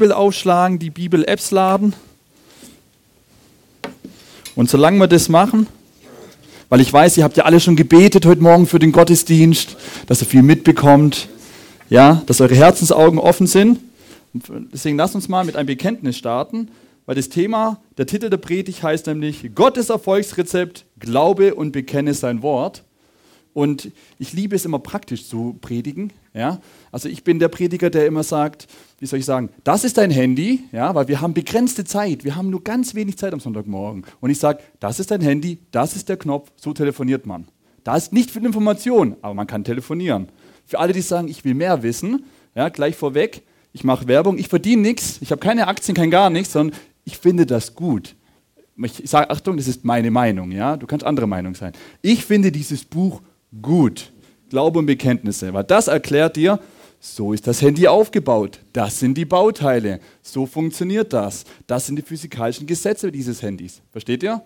Bibel aufschlagen, die Bibel-Apps laden. Und solange wir das machen, weil ich weiß, ihr habt ja alle schon gebetet heute Morgen für den Gottesdienst, dass ihr viel mitbekommt, ja, dass eure Herzensaugen offen sind. Deswegen lasst uns mal mit einem Bekenntnis starten, weil das Thema, der Titel der Predigt heißt nämlich Gottes Erfolgsrezept, Glaube und bekenne sein Wort. Und ich liebe es immer praktisch zu predigen. Ja? Also ich bin der Prediger, der immer sagt, wie soll ich sagen, das ist dein Handy, ja, weil wir haben begrenzte Zeit, wir haben nur ganz wenig Zeit am Sonntagmorgen. Und ich sage, das ist dein Handy, das ist der Knopf, so telefoniert man. Da ist nicht viel Information, aber man kann telefonieren. Für alle, die sagen, ich will mehr wissen, ja, gleich vorweg, ich mache Werbung, ich verdiene nichts, ich habe keine Aktien, kein gar nichts, sondern ich finde das gut. Ich sage, Achtung, das ist meine Meinung, ja, du kannst andere Meinung sein. Ich finde dieses Buch gut. Glaube und Bekenntnisse, weil das erklärt dir, so ist das Handy aufgebaut. Das sind die Bauteile. So funktioniert das. Das sind die physikalischen Gesetze dieses Handys. Versteht ihr?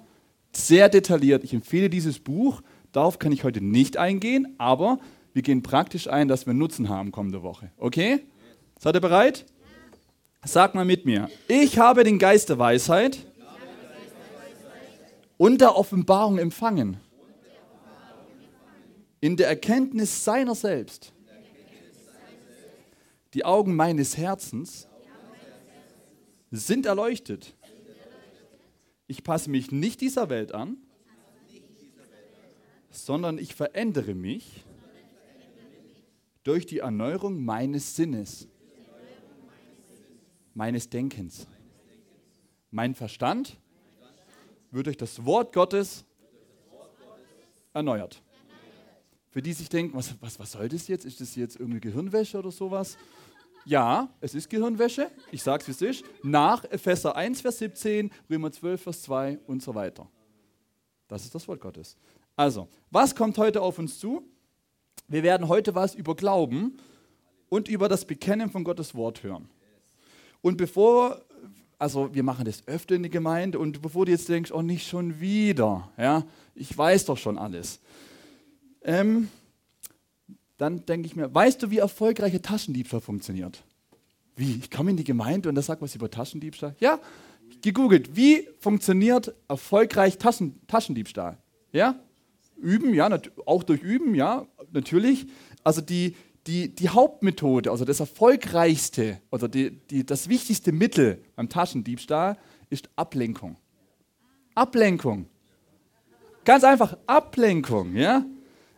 Sehr detailliert. Ich empfehle dieses Buch. Darauf kann ich heute nicht eingehen, aber wir gehen praktisch ein, dass wir Nutzen haben kommende Woche. Okay? Seid ihr bereit? Sag mal mit mir. Ich habe den Geist der Weisheit und der Offenbarung empfangen in der Erkenntnis seiner selbst. Die Augen meines Herzens sind erleuchtet. Ich passe mich nicht dieser Welt an, sondern ich verändere mich durch die Erneuerung meines Sinnes, meines Denkens. Mein Verstand wird durch das Wort Gottes erneuert. Für die sich denken, was, was, was soll das jetzt? Ist das jetzt irgendwie Gehirnwäsche oder sowas? Ja, es ist Gehirnwäsche. Ich sage es, wie es ist. Nach Epheser 1, Vers 17, Römer 12, Vers 2 und so weiter. Das ist das Wort Gottes. Also, was kommt heute auf uns zu? Wir werden heute was über Glauben und über das Bekennen von Gottes Wort hören. Und bevor, also wir machen das öfter in der Gemeinde und bevor du jetzt denkst, oh nicht schon wieder, ja, ich weiß doch schon alles. Ähm, dann denke ich mir, weißt du, wie erfolgreicher Taschendiebstahl funktioniert? Wie? Ich komme in die Gemeinde und da sagt was über Taschendiebstahl. Ja, gegoogelt, wie funktioniert erfolgreich Taschen, Taschendiebstahl? Ja? Üben, ja, auch durch Üben, ja, natürlich. Also die, die, die Hauptmethode, also das erfolgreichste oder die, die, das wichtigste Mittel beim Taschendiebstahl ist Ablenkung. Ablenkung. Ganz einfach, Ablenkung, ja.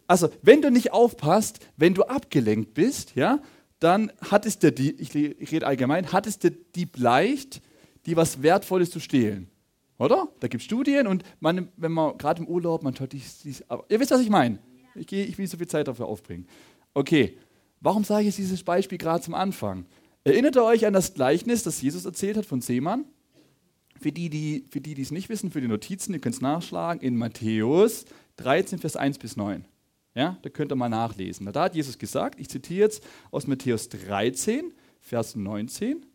Also, wenn du nicht aufpasst, wenn du abgelenkt bist, ja, dann hat es der Dieb, ich rede allgemein, hat es der Dieb leicht, dir was Wertvolles zu stehlen. Oder? Da gibt es Studien und man, wenn man gerade im Urlaub, man tut dies, dies, ihr wisst, was ich meine. Ich, ich will nicht so viel Zeit dafür aufbringen. Okay, warum sage ich jetzt dieses Beispiel gerade zum Anfang? Erinnert ihr euch an das Gleichnis, das Jesus erzählt hat von Seemann? Für die, die, für die, die es nicht wissen, für die Notizen, ihr könnt es nachschlagen, in Matthäus 13, Vers 1 bis 9. Ja, da könnt ihr mal nachlesen. Da hat Jesus gesagt, ich zitiere jetzt aus Matthäus 13, Vers 19.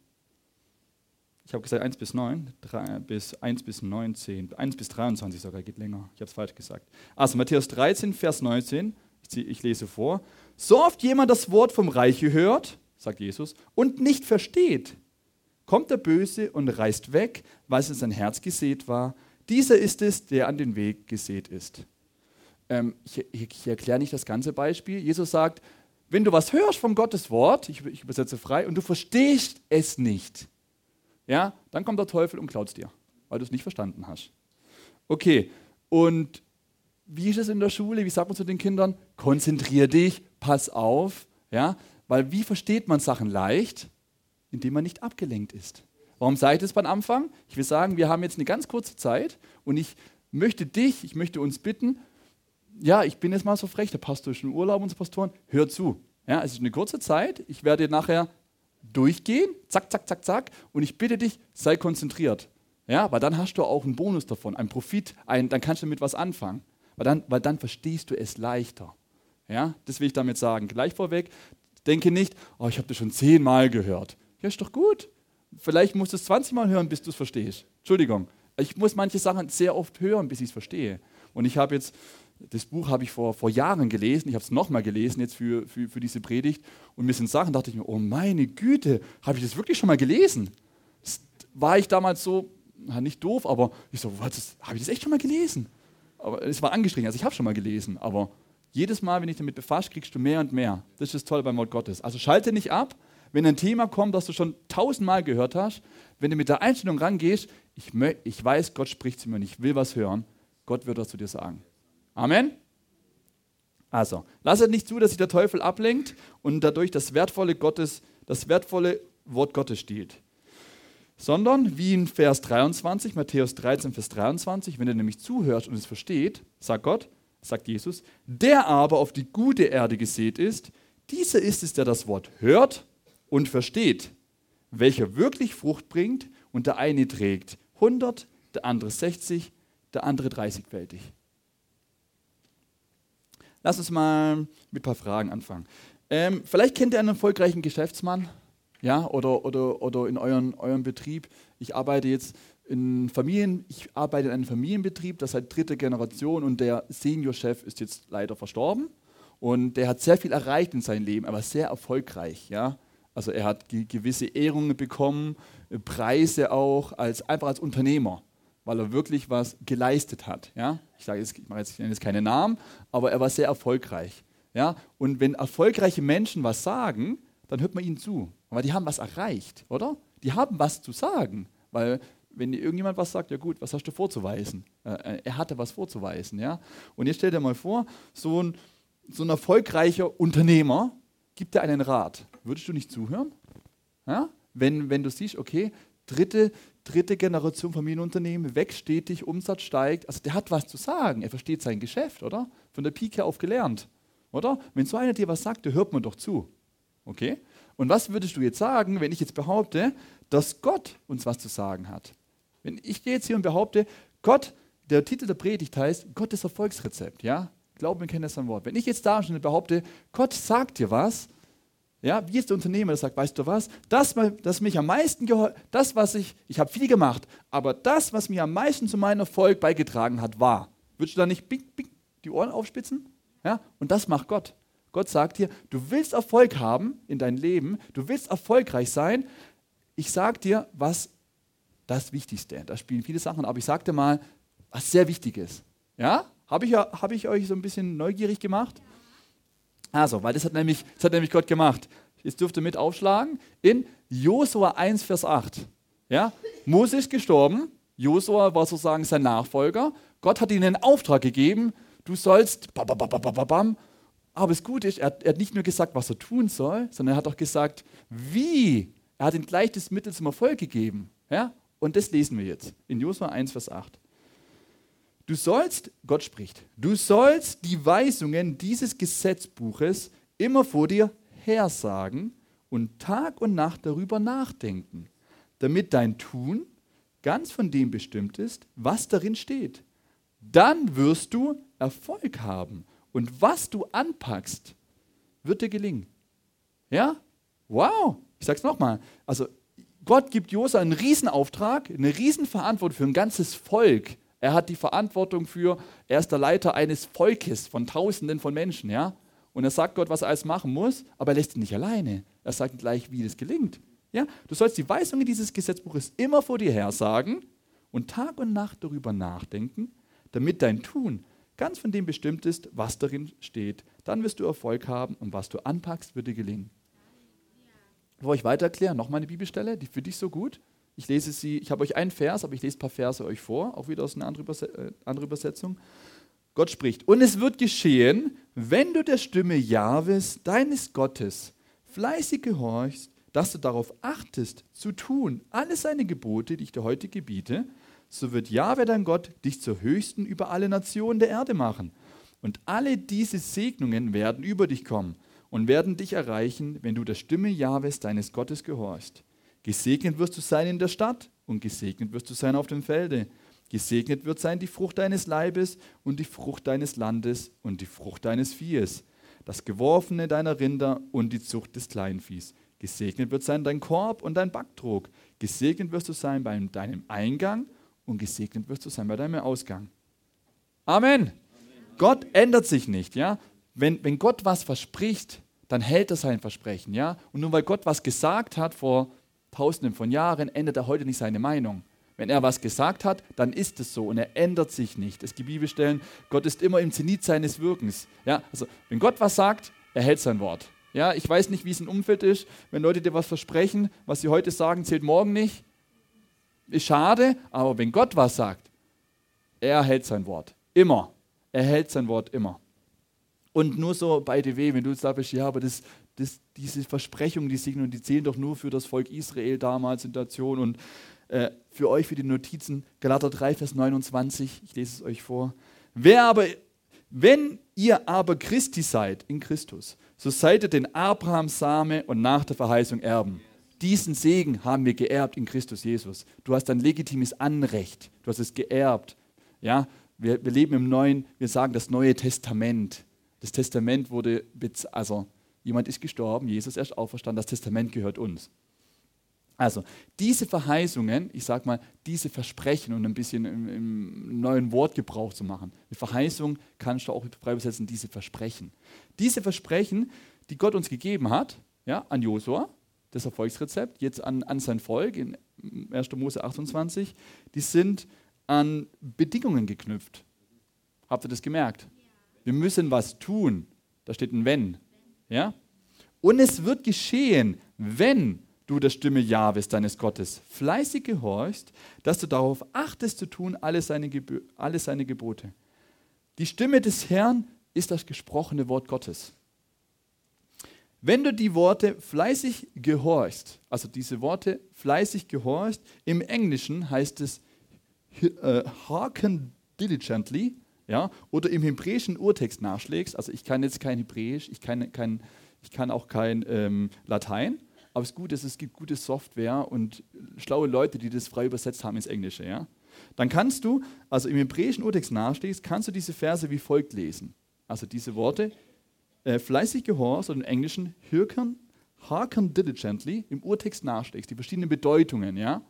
Ich habe gesagt 1 bis 9, 3, bis 1 bis 19, 1 bis 23 sogar, geht länger. Ich habe es falsch gesagt. Also Matthäus 13, Vers 19, ich, ich lese vor. So oft jemand das Wort vom Reiche hört, sagt Jesus, und nicht versteht, kommt der Böse und reißt weg, was in sein Herz gesät war. Dieser ist es, der an den Weg gesät ist. Ähm, ich, ich erkläre nicht das ganze Beispiel. Jesus sagt, wenn du was hörst vom Gottes Wort, ich, ich übersetze frei, und du verstehst es nicht, ja, dann kommt der Teufel und klaut es dir, weil du es nicht verstanden hast. Okay, und wie ist es in der Schule? Wie sagt man zu den Kindern? Konzentrier dich, pass auf, ja, weil wie versteht man Sachen leicht? Indem man nicht abgelenkt ist. Warum sage ich das beim Anfang? Ich will sagen, wir haben jetzt eine ganz kurze Zeit und ich möchte dich, ich möchte uns bitten, ja, ich bin jetzt mal so frech, der Pastor ist in Urlaub, unsere Pastoren, hör zu. Ja, es ist eine kurze Zeit, ich werde nachher durchgehen, zack, zack, zack, zack, und ich bitte dich, sei konzentriert. Ja, weil dann hast du auch einen Bonus davon, einen Profit, einen, dann kannst du damit was anfangen. Weil dann, weil dann verstehst du es leichter. Ja, das will ich damit sagen. Gleich vorweg, denke nicht, oh, ich habe das schon zehnmal gehört. Ja, ist doch gut. Vielleicht musst du es 20 Mal hören, bis du es verstehst. Entschuldigung. Ich muss manche Sachen sehr oft hören, bis ich es verstehe. Und ich habe jetzt Das Buch habe ich vor, vor Jahren gelesen. Ich habe es nochmal gelesen jetzt für, für, für diese Predigt. Und mir sind Sachen, dachte ich mir, oh meine Güte, habe ich das wirklich schon mal gelesen? Das war ich damals so, nicht doof, aber ich so, habe ich das echt schon mal gelesen? Aber es war angestrengt, also ich habe schon mal gelesen, aber jedes Mal, wenn ich damit befasst, kriegst du mehr und mehr. Das ist das Tolle beim Wort Gottes. Also schalte nicht ab, wenn ein Thema kommt, das du schon tausendmal gehört hast, wenn du mit der Einstellung rangehst, ich, ich weiß, Gott spricht zu mir und ich will was hören, Gott wird das zu dir sagen. Amen? Also, lass es nicht zu, dass sich der Teufel ablenkt und dadurch das wertvolle, Gottes, das wertvolle Wort Gottes stiehlt. Sondern, wie in Vers 23, Matthäus 13, Vers 23, wenn du nämlich zuhörst und es versteht, sagt Gott, sagt Jesus, der aber auf die gute Erde gesät ist, dieser ist es, der das Wort hört und versteht, welcher wirklich Frucht bringt und der eine trägt 100, der andere 60, der andere 30-fältig. Lass uns mal mit ein paar Fragen anfangen. Ähm, vielleicht kennt ihr einen erfolgreichen Geschäftsmann, ja, oder, oder, oder in euren, eurem Betrieb. Ich arbeite jetzt in Familien, ich arbeite in einem Familienbetrieb, das seit dritter Generation und der Seniorchef ist jetzt leider verstorben und der hat sehr viel erreicht in seinem Leben, aber sehr erfolgreich, ja. Also er hat gewisse Ehrungen bekommen, äh, Preise auch, als, einfach als Unternehmer, weil er wirklich was geleistet hat. Ja? Ich sage jetzt, ich, jetzt, ich nenne jetzt keine Namen, aber er war sehr erfolgreich. Ja? Und wenn erfolgreiche Menschen was sagen, dann hört man ihnen zu. Aber die haben was erreicht, oder? Die haben was zu sagen. Weil wenn irgendjemand was sagt, ja gut, was hast du vorzuweisen? Äh, äh, er hatte was vorzuweisen. Ja? Und jetzt stell dir mal vor, so ein, so ein erfolgreicher Unternehmer gibt dir einen Rat. Würdest du nicht zuhören? Ja? Wenn, wenn du siehst, okay, dritte, dritte Generation Familienunternehmen, wächst stetig, Umsatz steigt. Also der hat was zu sagen, er versteht sein Geschäft, oder? Von der Pike auf gelernt, oder? Wenn so einer dir was sagt, der hört man doch zu. Okay? Und was würdest du jetzt sagen, wenn ich jetzt behaupte, dass Gott uns was zu sagen hat? Wenn ich gehe jetzt hier und behaupte, Gott, der Titel der Predigt heißt Gottes Erfolgsrezept, ja? Glaub mir, kennt das ein Wort. Wenn ich jetzt da schon behaupte, Gott sagt dir was, ja, wie ist der Unternehmer, der sagt, weißt du was, das, das mich am meisten das, was ich, ich habe viel gemacht, aber das, was mir am meisten zu meinem Erfolg beigetragen hat, war. Würdest du da nicht bing, bing, die Ohren aufspitzen? Ja, und das macht Gott. Gott sagt dir, du willst Erfolg haben in deinem Leben, du willst erfolgreich sein. Ich sage dir, was das Wichtigste. Da spielen viele Sachen, aber ich sage dir mal, was sehr wichtig ist. Ja? Habe ich, hab ich euch so ein bisschen neugierig gemacht? Also, weil das hat nämlich, das hat nämlich Gott gemacht. Jetzt dürft ihr mit aufschlagen in Josua 1, Vers 8. Ja? Mose ist gestorben. Josua war sozusagen sein Nachfolger. Gott hat ihm einen Auftrag gegeben. Du sollst. Aber das Gute ist, er, er hat nicht nur gesagt, was er tun soll, sondern er hat auch gesagt, wie. Er hat ihm gleich das Mittel zum Erfolg gegeben. Ja? Und das lesen wir jetzt in Josua 1, Vers 8. Du sollst, Gott spricht, du sollst die Weisungen dieses Gesetzbuches immer vor dir hersagen und Tag und Nacht darüber nachdenken, damit dein Tun ganz von dem bestimmt ist, was darin steht. Dann wirst du Erfolg haben und was du anpackst, wird dir gelingen. Ja? Wow! Ich sag's nochmal. Also, Gott gibt Josa einen Riesenauftrag, eine Riesenverantwortung für ein ganzes Volk, er hat die Verantwortung für, er ist der Leiter eines Volkes von Tausenden von Menschen, ja. Und er sagt Gott, was er alles machen muss, aber er lässt ihn nicht alleine. Er sagt gleich, wie das gelingt. Ja, du sollst die Weisungen dieses Gesetzbuches immer vor dir her sagen und Tag und Nacht darüber nachdenken, damit dein Tun ganz von dem bestimmt ist, was darin steht. Dann wirst du Erfolg haben und was du anpackst, wird dir gelingen. Bevor ich weiter erkläre, noch mal eine Bibelstelle, die für dich so gut. Ich lese sie, ich habe euch einen Vers, aber ich lese ein paar Verse euch vor, auch wieder aus einer anderen äh, Übersetzung. Gott spricht, und es wird geschehen, wenn du der Stimme Jahwes, deines Gottes, fleißig gehorchst, dass du darauf achtest, zu tun, alle seine Gebote, die ich dir heute gebiete, so wird Jahwe dein Gott dich zur Höchsten über alle Nationen der Erde machen. Und alle diese Segnungen werden über dich kommen und werden dich erreichen, wenn du der Stimme Jahwes, deines Gottes, gehorchst. Gesegnet wirst du sein in der Stadt und gesegnet wirst du sein auf dem Felde. Gesegnet wird sein die Frucht deines Leibes und die Frucht deines Landes und die Frucht deines Viehes, das Geworfene deiner Rinder und die Zucht des Kleinviehs. Gesegnet wird sein dein Korb und dein Backtrog. Gesegnet wirst du sein bei deinem Eingang und gesegnet wirst du sein bei deinem Ausgang. Amen. Amen. Gott ändert sich nicht, ja. Wenn, wenn Gott was verspricht, dann hält er sein Versprechen, ja. Und nur weil Gott was gesagt hat vor tausenden von Jahren, ändert er heute nicht seine Meinung. Wenn er was gesagt hat, dann ist es so und er ändert sich nicht. Es gibt Bibelstellen, Gott ist immer im Zenit seines Wirkens. Ja, also wenn Gott was sagt, er hält sein Wort. Ja, ich weiß nicht, wie es im Umfeld ist, wenn Leute dir was versprechen, was sie heute sagen, zählt morgen nicht. Ist schade, aber wenn Gott was sagt, er hält sein Wort. Immer. Er hält sein Wort immer. Und nur so bei DW, wenn du jetzt sagst, ja, aber das, das, diese Versprechungen, die Segnungen, die zählen doch nur für das Volk Israel damals in der Nation und äh, für euch, für die Notizen, Galater 3, Vers 29, ich lese es euch vor. Wer aber, wenn ihr aber Christi seid, in Christus, so seid ihr den Abrahams Same und nach der Verheißung Erben. Diesen Segen haben wir geerbt in Christus Jesus. Du hast ein legitimes Anrecht. Du hast es geerbt. Ja, wir, wir leben im Neuen, wir sagen das Neue Testament. Das Testament wurde, also jemand ist gestorben, Jesus ist auferstanden, das Testament gehört uns. Also diese Verheißungen, ich sage mal, diese Versprechen und ein bisschen im, im, neuen Wortgebrauch zu machen. Eine Verheißung kannst du auch frei übersetzen, diese Versprechen. Diese Versprechen, die Gott uns gegeben hat, ja, an Josua, das Erfolgsrezept, jetzt an, an sein Volk in 1. Mose 28, die sind an Bedingungen geknüpft. Habt ihr das gemerkt? Wir müssen was tun. Da steht ein Wenn. Ja? Und es wird geschehen, wenn du der Stimme Jahwes, deines Gottes, fleißig gehorchst, dass du darauf achtest zu tun, alle seine, alle seine Gebote. Die Stimme des Herrn ist das gesprochene Wort Gottes. Wenn du die Worte fleißig gehorchst, also diese Worte fleißig gehorchst, im Englischen heißt es uh, hearken diligently, ja, oder im hebräischen Urtext nachschlägst, also ich kann jetzt kein Hebräisch, ich kann, kein, ich kann auch kein ähm, Latein, aber es ist gut, es gibt gute Software und schlaue Leute, die das frei übersetzt haben ins Englische. Ja? Dann kannst du, also im hebräischen Urtext nachstehst, kannst du diese Verse wie folgt lesen. Also diese Worte, äh, fleißig gehorst oder im Englischen hearken, hearken diligently, im Urtext nachschlägst, die verschiedenen Bedeutungen, ja?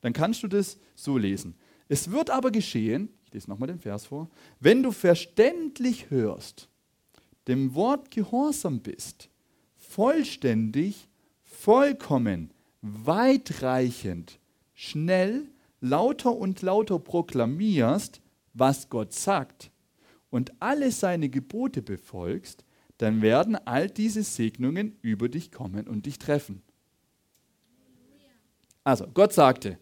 Dann kannst du das so lesen. Es wird aber geschehen, ich lese nochmal den Vers vor, wenn du verständlich hörst, dem Wort gehorsam bist, vollständig vollkommen, weitreichend, schnell, lauter und lauter proklamierst, was Gott sagt und alle seine Gebote befolgst, dann werden all diese Segnungen über dich kommen und dich treffen. Also, Gott sagte,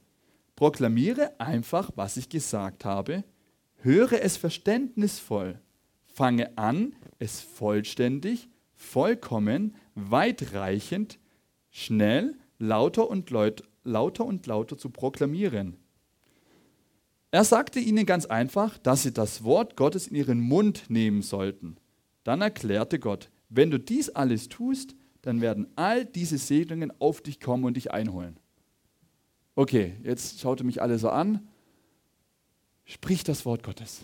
proklamiere einfach, was ich gesagt habe, höre es verständnisvoll, fange an, es vollständig, vollkommen, weitreichend, schnell, lauter und, laut, lauter und lauter zu proklamieren. Er sagte ihnen ganz einfach, dass sie das Wort Gottes in ihren Mund nehmen sollten. Dann erklärte Gott, wenn du dies alles tust, dann werden all diese Segnungen auf dich kommen und dich einholen. Okay, jetzt schaute mich alle so an. Sprich das Wort Gottes.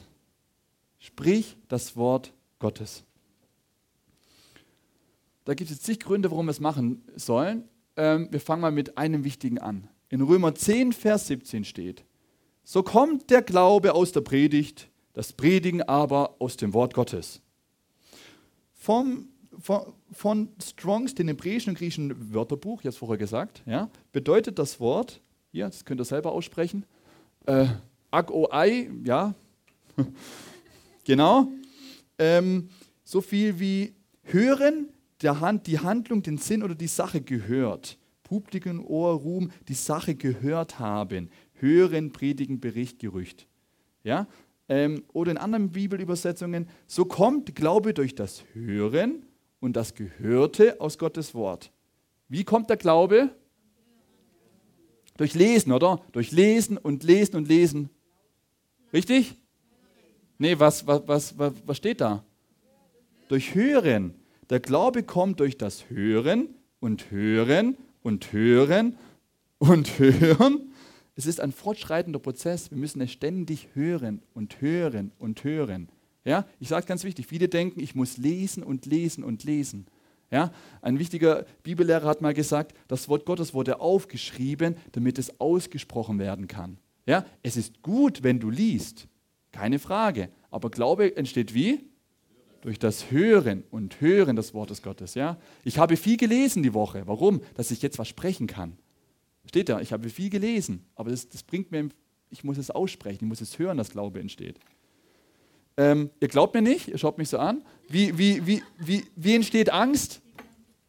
Sprich das Wort Gottes. Da gibt es zig Gründe, warum wir es machen sollen. Ähm, wir fangen mal mit einem wichtigen an. In Römer 10, Vers 17 steht, so kommt der Glaube aus der Predigt, das Predigen aber aus dem Wort Gottes. Vom, von, von Strongs, dem hebräischen und griechischen Wörterbuch, es vorher gesagt, ja, bedeutet das Wort, hier, das könnt ihr selber aussprechen, äh, ag-o-ai, ja, genau, ähm, so viel wie hören, der Hand, die Handlung, den Sinn oder die Sache gehört. Publikum, Ohr, Ruhm, die Sache gehört haben. Hören, predigen, Bericht, Gerücht. Ja? Ähm, oder in anderen Bibelübersetzungen, so kommt Glaube durch das Hören und das Gehörte aus Gottes Wort. Wie kommt der Glaube? Durch Lesen, oder? Durch Lesen und Lesen und Lesen. Richtig? Nee, was, was, was, was, was steht da? Durch Hören. Der Glaube kommt durch das Hören und Hören und Hören und Hören. Es ist ein fortschreitender Prozess. Wir müssen es ständig hören und hören und hören. Ja, ich sage ganz wichtig, viele denken, ich muss lesen und lesen und lesen. Ja, ein wichtiger Bibellehrer hat mal gesagt, das Wort Gottes wurde aufgeschrieben, damit es ausgesprochen werden kann. Ja, es ist gut, wenn du liest, keine Frage. Aber Glaube entsteht wie? Durch das Hören und Hören des Wortes Gottes. Ja? Ich habe viel gelesen die Woche. Warum? Dass ich jetzt was sprechen kann. Steht da, ich habe viel gelesen, aber das, das bringt mir, ich muss es aussprechen, ich muss es hören, dass Glaube entsteht. Ähm, ihr glaubt mir nicht, ihr schaut mich so an. Wie, wie, wie, wie, wie entsteht Angst?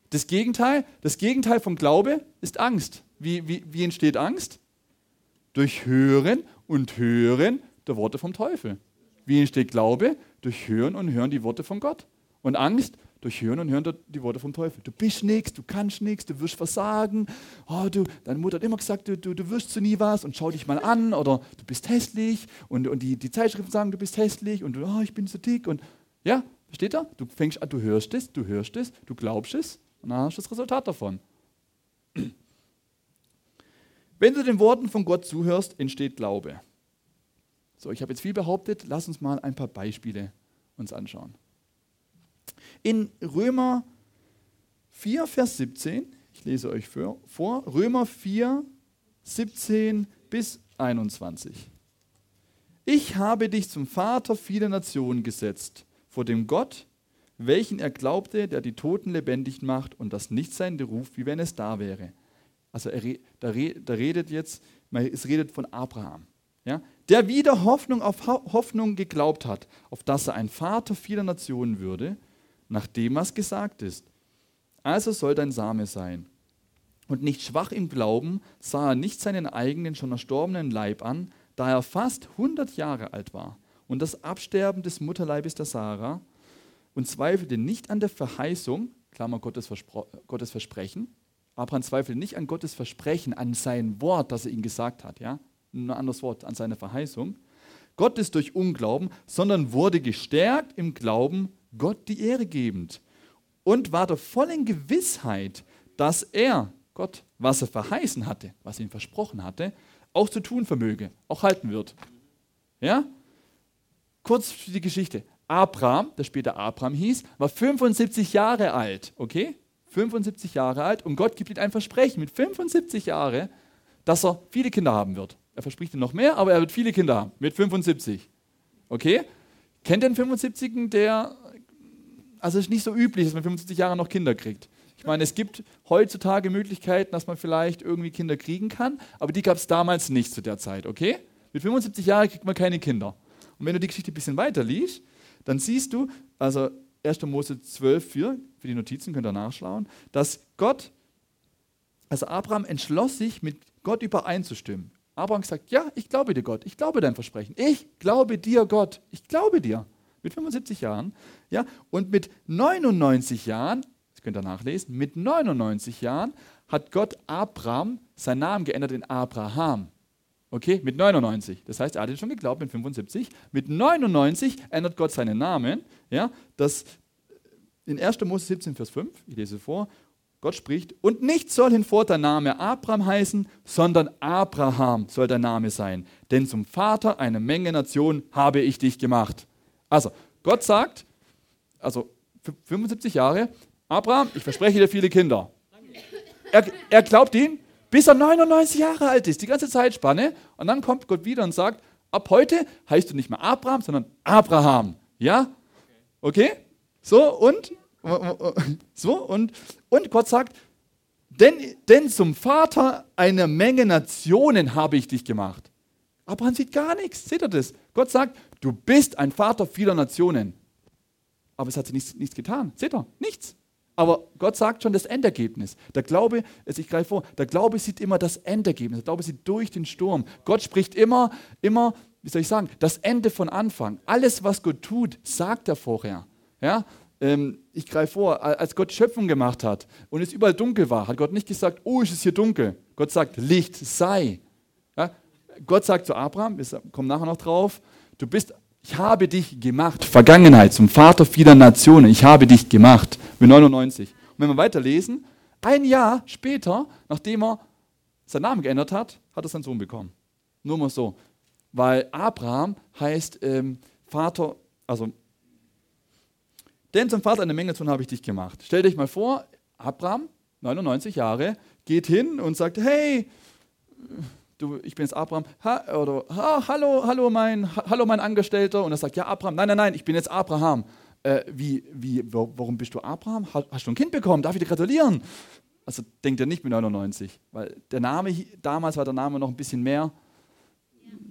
Das Gegenteil, das Gegenteil von Glaube ist Angst. Wie, wie, wie entsteht Angst? Durch Hören und Hören der Worte vom Teufel. Wie entsteht Glaube? Durch Hören und Hören die Worte von Gott. Und Angst? Durch Hören und Hören die Worte vom Teufel. Du bist nichts, du kannst nichts, du wirst versagen. Oh, du, deine Mutter hat immer gesagt, du, du, du wirst zu nie was und schau dich mal an oder du bist hässlich und, und die, die Zeitschriften sagen, du bist hässlich und oh, ich bin so dick und ja, versteht ihr? Du fängst an, du hörst es, du hörst es, du glaubst es und dann hast du das Resultat davon. Wenn du den Worten von Gott zuhörst, entsteht Glaube. So, ich habe jetzt viel behauptet, lass uns mal ein paar Beispiele uns anschauen. In Römer 4, Vers 17, ich lese euch vor, Römer 4, 17 bis 21. Ich habe dich zum Vater vieler Nationen gesetzt, vor dem Gott, welchen er glaubte, der die Toten lebendig macht und das Nichtsein ruft, wie wenn es da wäre. Also er, da, da redet jetzt, es redet von Abraham. Ja? Der wieder Hoffnung auf Hoffnung geglaubt hat, auf dass er ein Vater vieler Nationen würde, nach dem, was gesagt ist. Also soll dein Same sein. Und nicht schwach im Glauben sah er nicht seinen eigenen schon erstorbenen Leib an, da er fast 100 Jahre alt war und das Absterben des Mutterleibes der Sarah und zweifelte nicht an der Verheißung, Klammer Gottes, Gottes Versprechen. Abraham zweifelte nicht an Gottes Versprechen, an sein Wort, das er ihm gesagt hat, ja, ein anderes Wort, an seine Verheißung. Gottes durch Unglauben, sondern wurde gestärkt im Glauben, Gott die Ehre gebend und war der vollen Gewissheit, dass er, Gott, was er verheißen hatte, was er ihm versprochen hatte, auch zu tun vermöge, auch halten wird. Ja? Kurz die Geschichte. Abraham, der später Abraham hieß, war 75 Jahre alt, okay? 75 Jahre alt und Gott gibt ihm ein Versprechen mit 75 Jahren, dass er viele Kinder haben wird. Er verspricht ihm noch mehr, aber er wird viele Kinder haben mit 75. Okay? Kennt den 75 der also es ist nicht so üblich, dass man 75 Jahre noch Kinder kriegt. Ich meine, es gibt heutzutage Möglichkeiten, dass man vielleicht irgendwie Kinder kriegen kann, aber die gab es damals nicht zu der Zeit, okay? Mit 75 Jahren kriegt man keine Kinder. Und wenn du die Geschichte ein bisschen weiter liest, dann siehst du, also 1. Mose 12, 4, für die Notizen könnt ihr nachschauen, dass Gott, also Abraham entschloss sich, mit Gott übereinzustimmen. Abraham sagt, ja, ich glaube dir Gott, ich glaube dein Versprechen. Ich glaube dir Gott, ich glaube dir mit 75 Jahren. Ja? Und mit 99 Jahren, das könnt ihr nachlesen, mit 99 Jahren hat Gott Abraham seinen Namen geändert in Abraham. Okay, mit 99. Das heißt, er hat schon geglaubt mit 75. Mit 99 ändert Gott seinen Namen. Ja, das in 1. Mose 17, Vers 5, ich lese vor, Gott spricht, und nicht soll hinfort der Name Abraham heißen, sondern Abraham soll der Name sein. Denn zum Vater einer Menge Nationen habe ich dich gemacht. Also, Gott sagt, also 75 Jahre, Abraham, ich verspreche dir viele Kinder. Er, er glaubt ihn, bis er 99 Jahre alt ist, die ganze Zeitspanne. Und dann kommt Gott wieder und sagt, ab heute heißt du nicht mehr Abraham, sondern Abraham. Ja? Okay? So und so und, und Gott sagt, denn, denn zum Vater einer Menge Nationen habe ich dich gemacht. Abraham sieht gar nichts. Seht ihr das? Gott sagt, du bist ein Vater vieler Nationen. Aber es hat sich nichts, nichts getan. Seht ihr? Nichts. Aber Gott sagt schon das Endergebnis. Der Glaube, also ich greife vor, der Glaube sieht immer das Endergebnis. Der Glaube sieht durch den Sturm. Gott spricht immer, immer, wie soll ich sagen, das Ende von Anfang. Alles, was Gott tut, sagt er vorher. Ja? Ähm, ich greife vor, als Gott Schöpfung gemacht hat und es überall dunkel war, hat Gott nicht gesagt, oh, ist es hier dunkel. Gott sagt, Licht sei. Ja? Gott sagt zu Abraham, wir kommen nachher noch drauf, du bist, ich habe dich gemacht, Vergangenheit, zum Vater vieler Nationen, ich habe dich gemacht, mit 99. Und wenn wir weiterlesen, ein Jahr später, nachdem er seinen Namen geändert hat, hat er seinen Sohn bekommen. Nur mal so. Weil Abraham heißt ähm, Vater, also, denn zum Vater einer Menge tun habe ich dich gemacht. Stell dich mal vor, Abraham, 99 Jahre, geht hin und sagt, hey, du, ich bin jetzt Abraham, ha, oder ha, hallo, hallo mein, ha, hallo mein Angestellter. Und er sagt, ja, Abraham, nein, nein, nein, ich bin jetzt Abraham. Äh, wie, wie, warum bist du Abraham? Hast du ein Kind bekommen? Darf ich dir gratulieren? Also denkt er nicht mit 99, weil der Name, damals war der Name noch ein bisschen mehr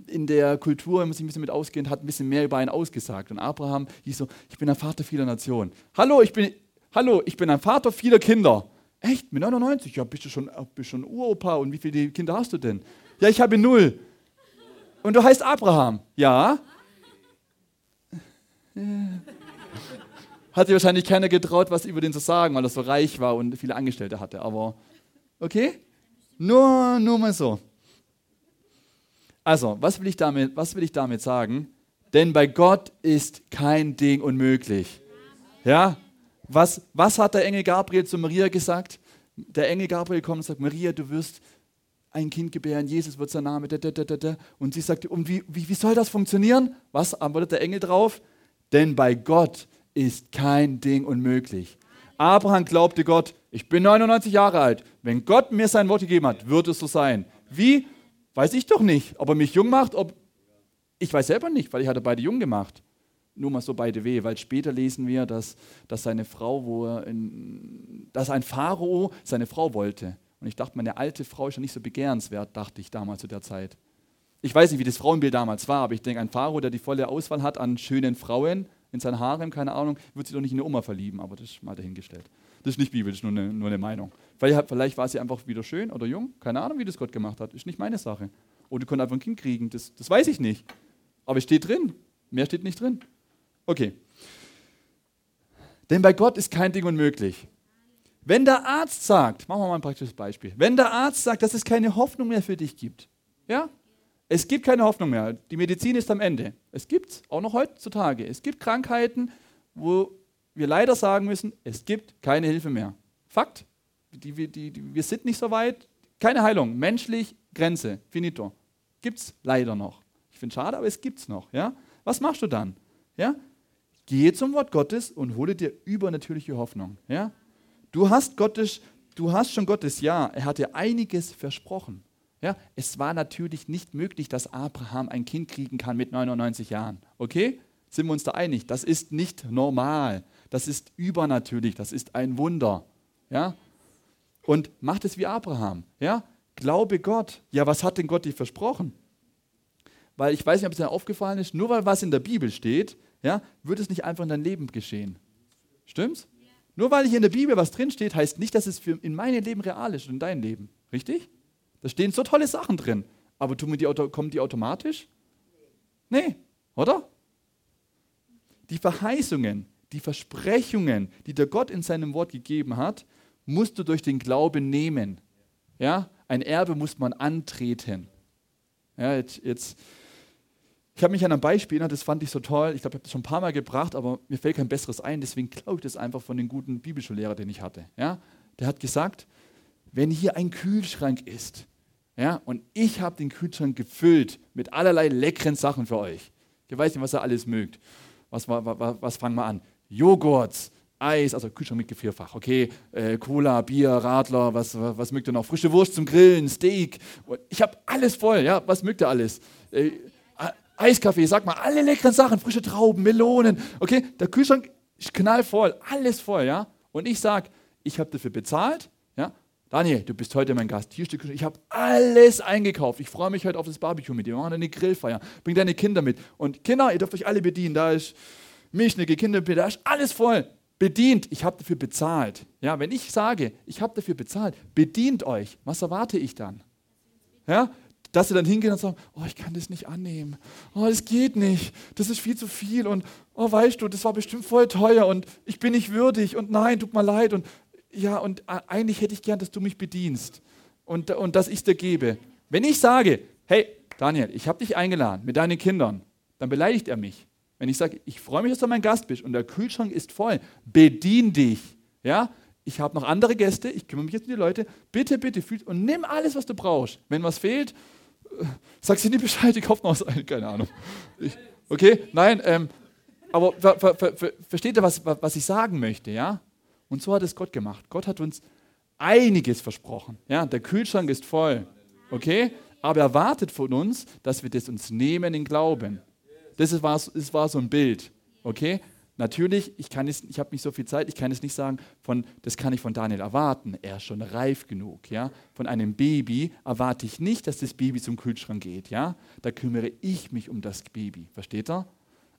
in der Kultur, wenn man sich ein bisschen mit auskennt, hat ein bisschen mehr über einen ausgesagt. Und Abraham hieß so, ich bin ein Vater vieler Nationen. Hallo, ich bin, hallo, ich bin ein Vater vieler Kinder. Echt? Mit 99? Ja, bist du schon, bist schon Uropa und wie viele Kinder hast du denn? Ja, ich habe null. Und du heißt Abraham? Ja. Hat sich wahrscheinlich keiner getraut, was über den zu sagen, weil er so reich war und viele Angestellte hatte. Aber okay? Nur, nur mal so. Also, was will ich damit, was will ich damit sagen? Denn bei Gott ist kein Ding unmöglich. Ja? Was, was hat der Engel Gabriel zu Maria gesagt? Der Engel Gabriel kommt und sagt, Maria, du wirst ein Kind gebären, Jesus wird sein Name. Da, da, da, und sie sagt, und wie, wie, wie soll das funktionieren? Was antwortet der Engel drauf? Denn bei Gott ist kein Ding unmöglich. Abraham glaubte Gott, ich bin 99 Jahre alt. Wenn Gott mir sein Wort gegeben hat, wird es so sein. Wie? Weiß ich doch nicht. Ob er mich jung macht, ob. Ich weiß selber nicht, weil ich hatte beide jung gemacht. Nur mal so beide weh, weil später lesen wir, dass, dass seine Frau, wo er in, dass ein Pharao seine Frau wollte. Und ich dachte, meine alte Frau ist ja nicht so begehrenswert, dachte ich damals zu der Zeit. Ich weiß nicht, wie das Frauenbild damals war, aber ich denke, ein Pharao, der die volle Auswahl hat an schönen Frauen in seinem Harem, keine Ahnung, wird sich doch nicht in eine Oma verlieben, aber das ist mal dahingestellt. Das ist nicht biblisch, nur eine, nur eine Meinung. Vielleicht, vielleicht war sie einfach wieder schön oder jung, keine Ahnung, wie das Gott gemacht hat, ist nicht meine Sache. Oder du konntest einfach ein Kind kriegen, das, das weiß ich nicht. Aber es steht drin, mehr steht nicht drin. Okay. Denn bei Gott ist kein Ding unmöglich. Wenn der Arzt sagt, machen wir mal ein praktisches Beispiel, wenn der Arzt sagt, dass es keine Hoffnung mehr für dich gibt, ja, es gibt keine Hoffnung mehr, die Medizin ist am Ende. Es gibt auch noch heutzutage, es gibt Krankheiten, wo wir leider sagen müssen, es gibt keine Hilfe mehr. Fakt. Die, die, die, wir sind nicht so weit. Keine Heilung. Menschlich, Grenze. Finito. Gibt es leider noch. Ich finde es schade, aber es gibt es noch. Ja? Was machst du dann? Ja? Gehe zum Wort Gottes und hole dir übernatürliche Hoffnung. Ja? Du hast Gottes, du hast schon Gottes Ja. Er hat dir einiges versprochen. Ja? Es war natürlich nicht möglich, dass Abraham ein Kind kriegen kann mit 99 Jahren. Okay? Sind wir uns da einig? Das ist nicht normal das ist übernatürlich, das ist ein Wunder. Ja? Und macht es wie Abraham. Ja? Glaube Gott. Ja, was hat denn Gott dir versprochen? Weil ich weiß nicht, ob es dir aufgefallen ist, nur weil was in der Bibel steht, ja, wird es nicht einfach in dein Leben geschehen. Stimmt's? Nur weil hier in der Bibel was drinsteht, heißt nicht, dass es für in meinem Leben real ist und in deinem Leben. Richtig? Da stehen so tolle Sachen drin. Aber tun die, kommen die automatisch? Nee, oder? Die Verheißungen, die Versprechungen, die der Gott in seinem Wort gegeben hat, musst du durch den Glauben nehmen. Ja? Ein Erbe muss man antreten. Ja, jetzt, jetzt ich habe mich an einem Beispiel erinnert, das fand ich so toll. Ich glaube, ich habe das schon ein paar Mal gebracht, aber mir fällt kein besseres ein. Deswegen glaube ich das einfach von dem guten Bibelschullehrer, den ich hatte. Ja? Der hat gesagt, wenn hier ein Kühlschrank ist, ja, und ich habe den Kühlschrank gefüllt mit allerlei leckeren Sachen für euch. Ich weiß nicht, was ihr alles mögt. Was, was, was, fangen wir an? Joghurt, Eis, also Kühlschrank mit Gefrierfach, okay, äh, Cola, Bier, Radler, was, was mögt ihr noch? Frische Wurst zum Grillen, Steak. Ich habe alles voll, ja, was mögt ihr alles? Äh, Eiskaffee, sag mal, alle leckeren Sachen, frische Trauben, Melonen, okay, der Kühlschrank ist knallvoll, alles voll, ja. Und ich sage, ich habe dafür bezahlt, ja. Daniel, du bist heute mein Gast. Hier steht Ich habe alles eingekauft. Ich freue mich heute auf das Barbecue mit dir. Wir machen eine Grillfeier. Bring deine Kinder mit. Und Kinder, ihr dürft euch alle bedienen. Da ist Milchschnecke, Kinderpedage, alles voll. Bedient, ich habe dafür bezahlt. Ja, wenn ich sage, ich habe dafür bezahlt, bedient euch, was erwarte ich dann? Ja, dass sie dann hingehen und sagen, oh, ich kann das nicht annehmen. Oh, das geht nicht. Das ist viel zu viel und oh, weißt du, das war bestimmt voll teuer und ich bin nicht würdig und nein, tut mir leid und ja, und eigentlich hätte ich gern, dass du mich bedienst und, und dass ich es dir gebe. Wenn ich sage, hey, Daniel, ich habe dich eingeladen mit deinen Kindern, dann beleidigt er mich. Wenn ich sage, ich freue mich, dass du mein Gast bist und der Kühlschrank ist voll, bedien dich. Ja? Ich habe noch andere Gäste, ich kümmere mich jetzt um die Leute. Bitte, bitte, fühl, und nimm alles, was du brauchst. Wenn was fehlt, sag sie nie Bescheid, ich kaufe noch was ein, keine Ahnung. Ich, okay, nein, ähm, aber ver, ver, ver, versteht ihr, was, was ich sagen möchte? Ja? Und so hat es Gott gemacht. Gott hat uns einiges versprochen. Ja? Der Kühlschrank ist voll. Okay? Aber er wartet von uns, dass wir das uns nehmen in Glauben. Das war, das war so ein Bild. Okay? Natürlich, ich, ich habe nicht so viel Zeit, ich kann es nicht sagen, von, das kann ich von Daniel erwarten. Er ist schon reif genug. Ja? Von einem Baby erwarte ich nicht, dass das Baby zum Kühlschrank geht. Ja? Da kümmere ich mich um das Baby. Versteht er?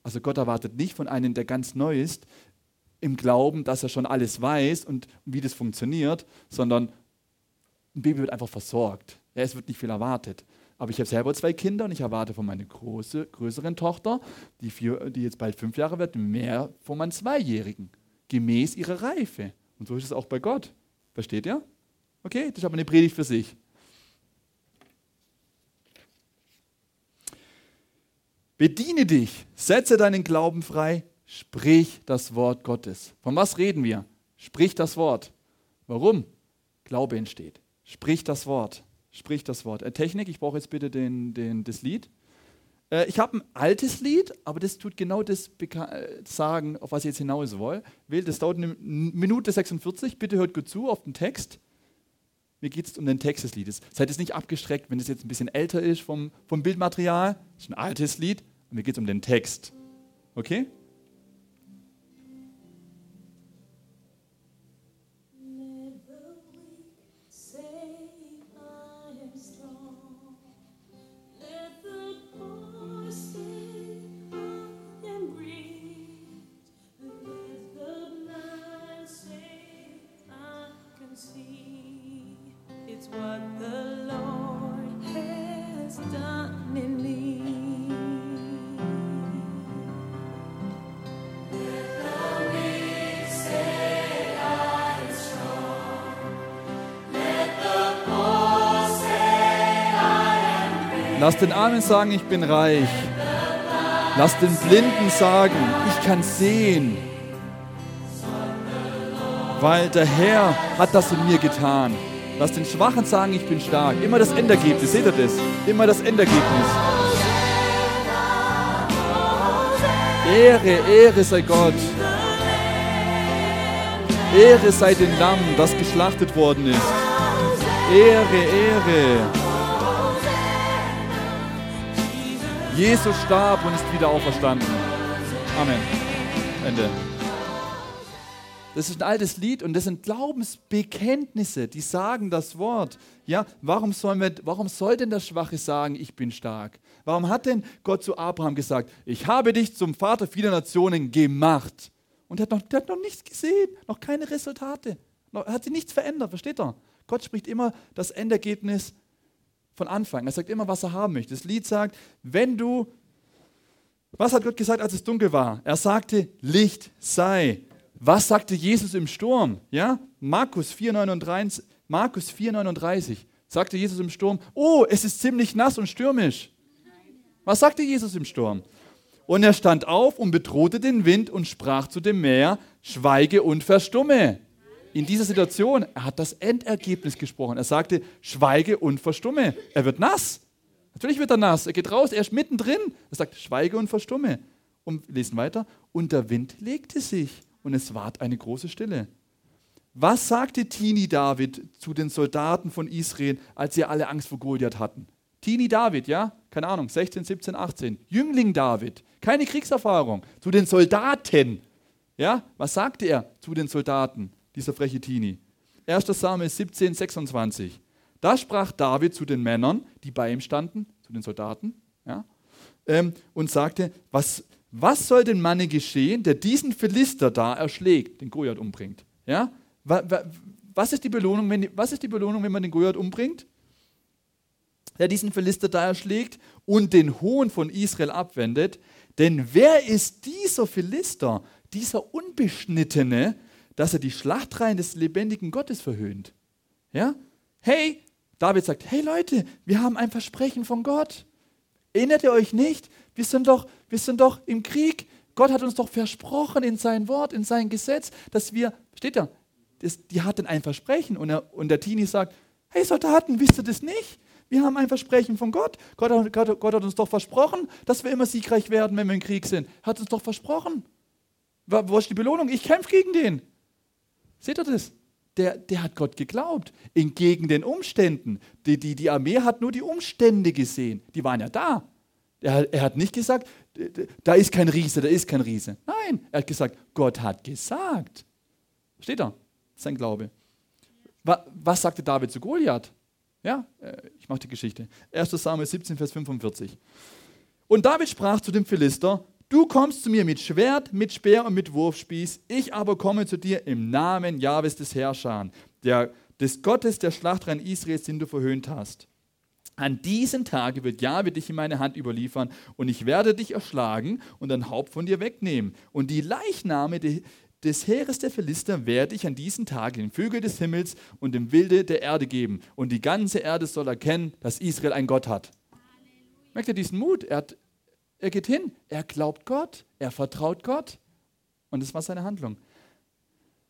Also Gott erwartet nicht von einem, der ganz neu ist, im Glauben, dass er schon alles weiß und wie das funktioniert, sondern ein Baby wird einfach versorgt. Ja, es wird nicht viel erwartet. Aber ich habe selber zwei Kinder und ich erwarte von meiner große, größeren Tochter, die, vier, die jetzt bald fünf Jahre wird, mehr von meinen Zweijährigen, gemäß ihrer Reife. Und so ist es auch bei Gott. Versteht ihr? Okay, das ist aber eine Predigt für sich. Bediene dich, setze deinen Glauben frei, sprich das Wort Gottes. Von was reden wir? Sprich das Wort. Warum? Glaube entsteht. Sprich das Wort. Sprich das Wort. Äh, Technik, ich brauche jetzt bitte den, den, das Lied. Äh, ich habe ein altes Lied, aber das tut genau das äh, sagen, auf was ich jetzt hinaus will. Das dauert eine Minute 46. Bitte hört gut zu auf den Text. Mir geht es um den Text des Liedes. Seid es nicht abgestreckt, wenn es jetzt ein bisschen älter ist vom, vom Bildmaterial. Das ist ein altes Lied. Und mir geht es um den Text. Okay? Lass den Armen sagen, ich bin reich. Lass den Blinden sagen, ich kann sehen. Weil der Herr hat das in mir getan. Lass den Schwachen sagen, ich bin stark. Immer das Endergebnis, seht ihr das? Immer das Endergebnis. Ehre, Ehre sei Gott. Ehre sei dem Lamm, das geschlachtet worden ist. Ehre, Ehre. Jesus starb und ist wieder auferstanden. Amen. Ende. Das ist ein altes Lied und das sind Glaubensbekenntnisse, die sagen das Wort. Ja, warum soll, wir, warum soll denn der Schwache sagen, ich bin stark? Warum hat denn Gott zu Abraham gesagt, ich habe dich zum Vater vieler Nationen gemacht? Und er hat noch, der hat noch nichts gesehen, noch keine Resultate. Er hat sich nichts verändert, versteht er? Gott spricht immer das Endergebnis von Anfang. Er sagt immer, was er haben möchte. Das Lied sagt, wenn du, was hat Gott gesagt, als es dunkel war? Er sagte, Licht sei. Was sagte Jesus im Sturm? Ja? Markus 4,39 Markus 4,39 sagte Jesus im Sturm, oh, es ist ziemlich nass und stürmisch. Was sagte Jesus im Sturm? Und er stand auf und bedrohte den Wind und sprach zu dem Meer, schweige und verstumme in dieser Situation, er hat das Endergebnis gesprochen. Er sagte, schweige und verstumme. Er wird nass. Natürlich wird er nass. Er geht raus, er ist mittendrin. Er sagt, schweige und verstumme. Und wir lesen weiter. Und der Wind legte sich und es ward eine große Stille. Was sagte Tini David zu den Soldaten von Israel, als sie alle Angst vor Goliath hatten? Tini David, ja? Keine Ahnung, 16, 17, 18. Jüngling David, keine Kriegserfahrung. Zu den Soldaten, ja? Was sagte er zu den Soldaten? Dieser freche Teenie. 1. Samuel 17, 26. Da sprach David zu den Männern, die bei ihm standen, zu den Soldaten, ja, ähm, und sagte, was, was soll dem Manne geschehen, der diesen Philister da erschlägt, den Goliath umbringt? Ja? Was ist, die Belohnung, wenn, was ist die Belohnung, wenn man den Goliath umbringt? Der diesen Philister da erschlägt und den Hohn von Israel abwendet. Denn wer ist dieser Philister, dieser Unbeschnittene, dass er die Schlachtreihen des lebendigen Gottes verhöhnt. Ja? Hey, David sagt, hey Leute, wir haben ein Versprechen von Gott. Erinnert ihr euch nicht? Wir sind doch, wir sind doch im Krieg. Gott hat uns doch versprochen in sein Wort, in sein Gesetz, dass wir, steht da, das, die hatten ein Versprechen. Und, er, und der Teenie sagt, hey Soldaten, wisst ihr das nicht? Wir haben ein Versprechen von Gott. Gott, Gott. Gott, hat uns doch versprochen, dass wir immer siegreich werden, wenn wir im Krieg sind. Er hat uns doch versprochen. Wo ist die Belohnung? Ich kämpfe gegen den. Seht ihr das? der, der hat Gott geglaubt, entgegen den Umständen. Die, die, die Armee hat nur die Umstände gesehen, die waren ja da. Er, er hat nicht gesagt, da ist kein Riese, da ist kein Riese. Nein, er hat gesagt, Gott hat gesagt. Steht da, sein Glaube. Was sagte David zu Goliath? Ja, äh, ich mache die Geschichte. 1. Samuel 17, Vers 45. Und David sprach zu dem Philister, du kommst zu mir mit Schwert, mit Speer und mit Wurfspieß, ich aber komme zu dir im Namen Jahwes des Herrschern, der, des Gottes der Schlachtrein Israels, den du verhöhnt hast. An diesem Tage wird Jahwe dich in meine Hand überliefern und ich werde dich erschlagen und ein Haupt von dir wegnehmen. Und die Leichname des Heeres der Philister werde ich an diesem Tag den Vögel des Himmels und dem Wilde der Erde geben. Und die ganze Erde soll erkennen, dass Israel ein Gott hat. Merkt ihr diesen Mut? Er, hat, er geht hin, er glaubt Gott, er vertraut Gott. Und das war seine Handlung.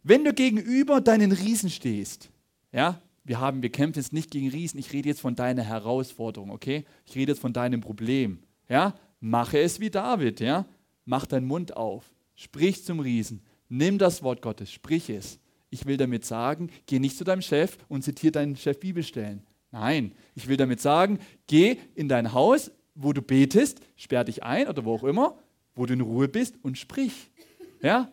Wenn du gegenüber deinen Riesen stehst, ja, wir haben, wir kämpfen jetzt nicht gegen Riesen, ich rede jetzt von deiner Herausforderung, okay? Ich rede jetzt von deinem Problem, ja? Mache es wie David, ja? Mach deinen Mund auf, sprich zum Riesen, nimm das Wort Gottes, sprich es. Ich will damit sagen, geh nicht zu deinem Chef und zitiere deinen Chef Bibelstellen. Nein, ich will damit sagen, geh in dein Haus, wo du betest, sperr dich ein oder wo auch immer, wo du in Ruhe bist und sprich. Ja?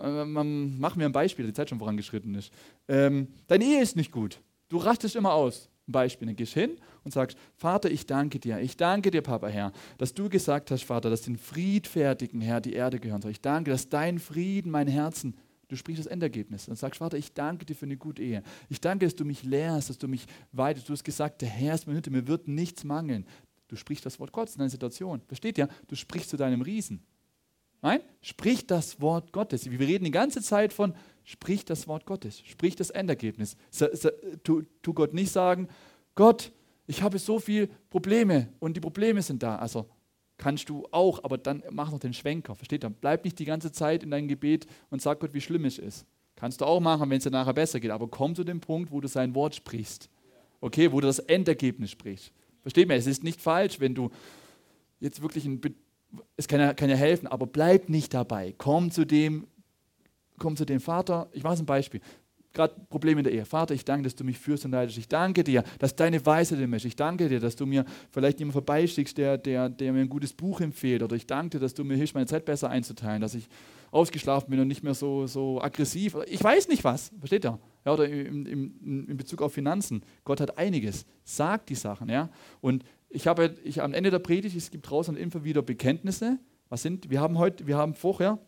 Ähm, machen wir ein Beispiel, die Zeit schon vorangeschritten ist. Ähm, deine Ehe ist nicht gut. Du rastest immer aus. Ein Beispiel, dann gehst hin und sagst, Vater, ich danke dir, ich danke dir, Papa, Herr, dass du gesagt hast, Vater, dass den Friedfertigen, Herr, die Erde gehören soll. Ich danke, dass dein Frieden mein Herzen, du sprichst das Endergebnis und sagst, Vater, ich danke dir für eine gute Ehe. Ich danke, dass du mich lehrst, dass du mich weitest. Du hast gesagt, der Herr ist meine Hütte, mir wird nichts mangeln. Du sprichst das Wort Gottes in deiner Situation. Versteht ihr? Du sprichst zu deinem Riesen. Nein, sprich das Wort Gottes. Wir reden die ganze Zeit von, sprich das Wort Gottes, sprich das Endergebnis. Tu, tu Gott nicht sagen, Gott, ich habe so viele Probleme und die Probleme sind da. Also kannst du auch, aber dann mach noch den Schwenker. Versteht ihr? Bleib nicht die ganze Zeit in deinem Gebet und sag Gott, wie schlimm es ist. Kannst du auch machen, wenn es dir nachher besser geht. Aber komm zu dem Punkt, wo du sein Wort sprichst. Okay, wo du das Endergebnis sprichst. Versteht mir, es ist nicht falsch, wenn du jetzt wirklich ein es kann ja, kann ja helfen, aber bleib nicht dabei. Komm zu dem, komm zu dem Vater. Ich mache ein Beispiel. Gerade Probleme in der Ehe. Vater, ich danke, dass du mich führst und leitest. Ich danke dir, dass deine Weisheit in mir Ich danke dir, dass du mir vielleicht jemanden vorbeischickst, der, der, der mir ein gutes Buch empfiehlt. Oder ich danke dir, dass du mir hilfst, meine Zeit besser einzuteilen, dass ich ausgeschlafen bin und nicht mehr so, so aggressiv. Ich weiß nicht was. Versteht ihr? Ja, oder in, in, in Bezug auf Finanzen. Gott hat einiges. Sagt die Sachen. Ja? Und ich habe ich, am Ende der Predigt, es gibt draußen immer wieder Bekenntnisse. Was sind? Wir haben heute, wir haben vorher,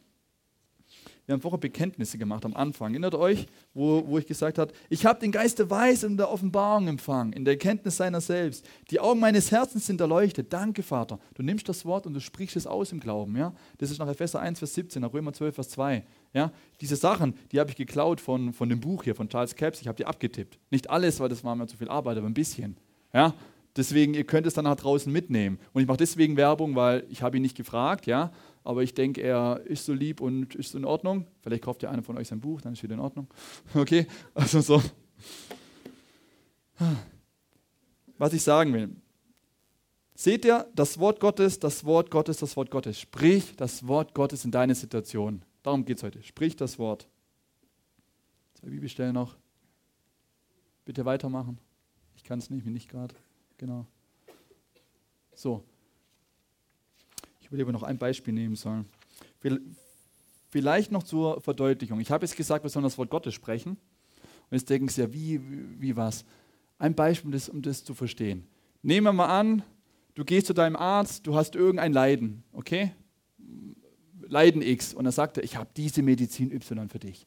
wir haben vorher Bekenntnisse gemacht am Anfang. Erinnert euch, wo, wo ich gesagt habe, ich habe den Geist der Weisheit und der Offenbarung empfangen, in der Erkenntnis seiner selbst. Die Augen meines Herzens sind erleuchtet. Danke, Vater. Du nimmst das Wort und du sprichst es aus im Glauben. Ja? Das ist nach Epheser 1, Vers 17, nach Römer 12, Vers 2. Ja? Diese Sachen, die habe ich geklaut von, von dem Buch hier, von Charles Capps. Ich habe die abgetippt. Nicht alles, weil das war mir zu viel Arbeit, aber ein bisschen. Ja? Deswegen, ihr könnt es dann nach draußen mitnehmen. Und ich mache deswegen Werbung, weil ich habe ihn nicht gefragt, ja, aber ich denke, er ist so lieb und ist in Ordnung. Vielleicht kauft ja einer von euch sein Buch, dann ist wieder in Ordnung. Okay, also so. Was ich sagen will. Seht ihr, das Wort Gottes, das Wort Gottes, das Wort Gottes. Sprich das Wort Gottes in deine Situation. Darum geht es heute. Sprich das Wort. Zwei Bibelstellen noch. Bitte weitermachen. Ich kann es nicht, mir nicht gerade. Genau. So. Ich will aber noch ein Beispiel nehmen sollen. Vielleicht noch zur Verdeutlichung. Ich habe jetzt gesagt, wir sollen das Wort Gottes sprechen. Und jetzt denken Sie ja, wie, wie, wie was? Ein Beispiel, um das, um das zu verstehen. Nehmen wir mal an, du gehst zu deinem Arzt, du hast irgendein Leiden, okay? Leiden X. Und er sagt er, ich habe diese Medizin Y für dich.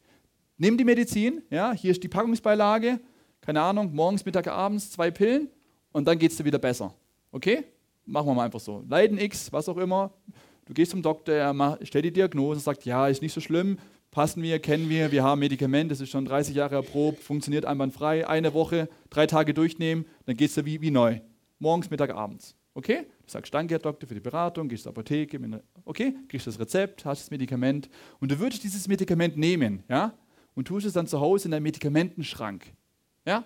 Nimm die Medizin, ja, hier ist die Packungsbeilage, keine Ahnung, morgens, Mittag, abends, zwei Pillen und dann geht es dir wieder besser. Okay? Machen wir mal einfach so. Leiden X, was auch immer. Du gehst zum Doktor, er stellt die Diagnose, sagt, ja, ist nicht so schlimm, passen wir, kennen wir, wir haben Medikament, das ist schon 30 Jahre erprobt, funktioniert einwandfrei, eine Woche, drei Tage durchnehmen, dann geht es dir wie, wie neu. Morgens, Mittag, abends. Okay? Du sagst, danke, Herr Doktor, für die Beratung, gehst zur Apotheke, okay, kriegst das Rezept, hast das Medikament und du würdest dieses Medikament nehmen, ja, und tust es dann zu Hause in deinen Medikamentenschrank. Ja?